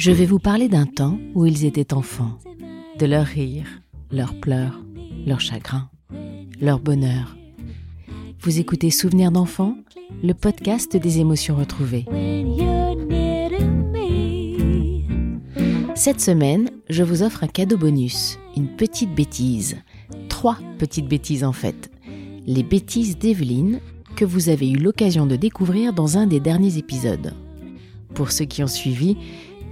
Je vais vous parler d'un temps où ils étaient enfants, de leurs rires, leurs pleurs, leurs chagrins, leur bonheur. Vous écoutez Souvenirs d'enfants, le podcast des émotions retrouvées. Cette semaine, je vous offre un cadeau bonus, une petite bêtise. Trois petites bêtises en fait. Les bêtises d'Evelyne que vous avez eu l'occasion de découvrir dans un des derniers épisodes. Pour ceux qui ont suivi,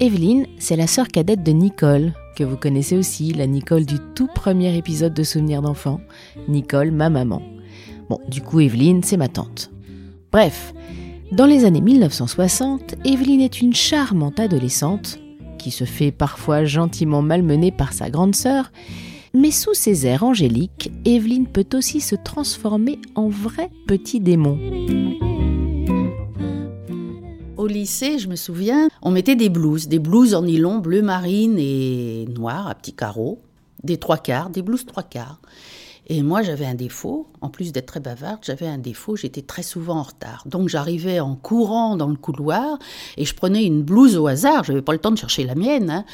Evelyne, c'est la sœur cadette de Nicole, que vous connaissez aussi, la Nicole du tout premier épisode de Souvenirs d'enfants. Nicole, ma maman. Bon, du coup, Evelyne, c'est ma tante. Bref, dans les années 1960, Evelyne est une charmante adolescente qui se fait parfois gentiment malmener par sa grande sœur, mais sous ses airs angéliques, Evelyne peut aussi se transformer en vrai petit démon au lycée, je me souviens, on mettait des blouses, des blouses en nylon bleu marine et noir à petits carreaux, des trois quarts, des blouses trois quarts. Et moi, j'avais un défaut, en plus d'être très bavarde, j'avais un défaut, j'étais très souvent en retard. Donc j'arrivais en courant dans le couloir et je prenais une blouse au hasard, je n'avais pas le temps de chercher la mienne. Hein.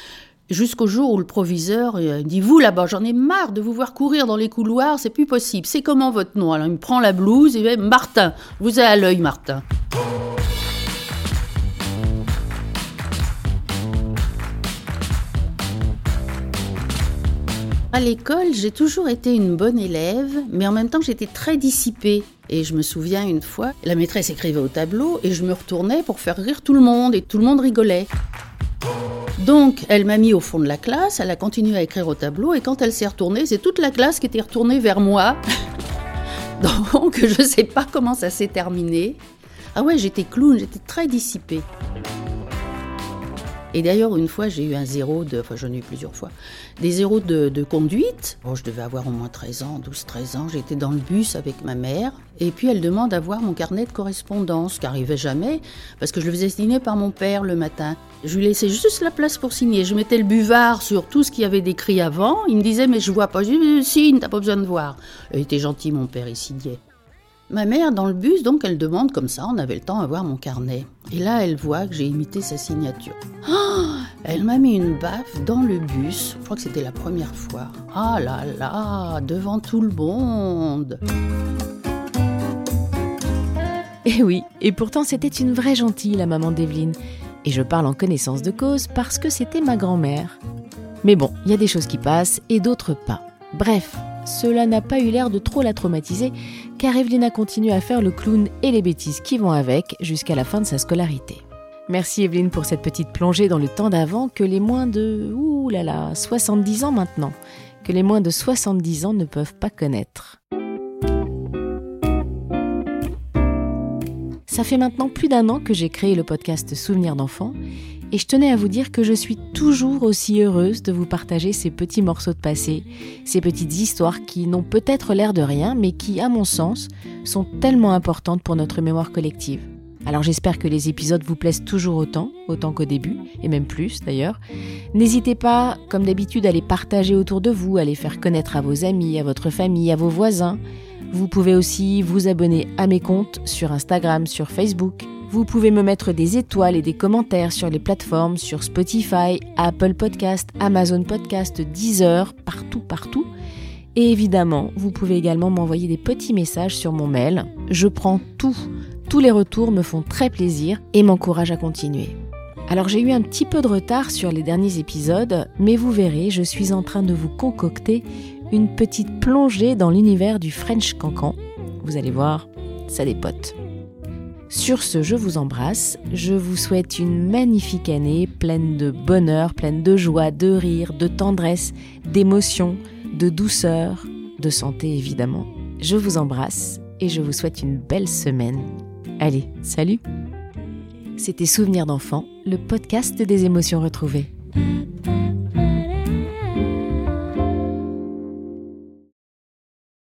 Jusqu'au jour où le proviseur euh, dit Vous là-bas, j'en ai marre de vous voir courir dans les couloirs, c'est plus possible. C'est comment votre nom? Alors il me prend la blouse et il dit Martin, vous avez à l'œil, Martin. À l'école, j'ai toujours été une bonne élève, mais en même temps, j'étais très dissipée. Et je me souviens une fois, la maîtresse écrivait au tableau et je me retournais pour faire rire tout le monde et tout le monde rigolait. Donc, elle m'a mis au fond de la classe, elle a continué à écrire au tableau et quand elle s'est retournée, c'est toute la classe qui était retournée vers moi. Donc, je ne sais pas comment ça s'est terminé. Ah ouais, j'étais clown, j'étais très dissipée. Et d'ailleurs, une fois, j'ai eu un zéro de, enfin j'en ai eu plusieurs fois, des zéros de, conduite. Bon, je devais avoir au moins 13 ans, 12-13 ans. J'étais dans le bus avec ma mère. Et puis elle demande à voir mon carnet de correspondance, qui n'arrivait jamais, parce que je le faisais signer par mon père le matin. Je lui laissais juste la place pour signer. Je mettais le buvard sur tout ce qu'il y avait décrit avant. Il me disait, mais je vois pas. Je lui signe, t'as pas besoin de voir. Il était gentil, mon père, il signait. Ma mère, dans le bus, donc, elle demande comme ça, on avait le temps à voir mon carnet. Et là, elle voit que j'ai imité sa signature. Oh, elle m'a mis une baffe dans le bus, je crois que c'était la première fois. Ah là là, devant tout le monde. Eh oui, et pourtant c'était une vraie gentille, la maman d'Evelyne. Et je parle en connaissance de cause parce que c'était ma grand-mère. Mais bon, il y a des choses qui passent et d'autres pas. Bref, cela n'a pas eu l'air de trop la traumatiser, car Evelyne a continué à faire le clown et les bêtises qui vont avec jusqu'à la fin de sa scolarité. Merci Evelyne pour cette petite plongée dans le temps d'avant que les moins de ouh là là, 70 ans maintenant, que les moins de 70 ans ne peuvent pas connaître. Ça fait maintenant plus d'un an que j'ai créé le podcast Souvenirs d'enfants et je tenais à vous dire que je suis toujours aussi heureuse de vous partager ces petits morceaux de passé, ces petites histoires qui n'ont peut-être l'air de rien, mais qui, à mon sens, sont tellement importantes pour notre mémoire collective. Alors j'espère que les épisodes vous plaisent toujours autant, autant qu'au début, et même plus d'ailleurs. N'hésitez pas, comme d'habitude, à les partager autour de vous, à les faire connaître à vos amis, à votre famille, à vos voisins. Vous pouvez aussi vous abonner à mes comptes sur Instagram, sur Facebook. Vous pouvez me mettre des étoiles et des commentaires sur les plateformes, sur Spotify, Apple Podcast, Amazon Podcast, Deezer, partout, partout. Et évidemment, vous pouvez également m'envoyer des petits messages sur mon mail. Je prends tout. Tous les retours me font très plaisir et m'encouragent à continuer. Alors j'ai eu un petit peu de retard sur les derniers épisodes, mais vous verrez, je suis en train de vous concocter une petite plongée dans l'univers du French Cancan. Vous allez voir, ça dépote. Sur ce, je vous embrasse, je vous souhaite une magnifique année pleine de bonheur, pleine de joie, de rire, de tendresse, d'émotion, de douceur, de santé évidemment. Je vous embrasse et je vous souhaite une belle semaine. Allez, salut C'était Souvenirs d'enfants, le podcast des émotions retrouvées.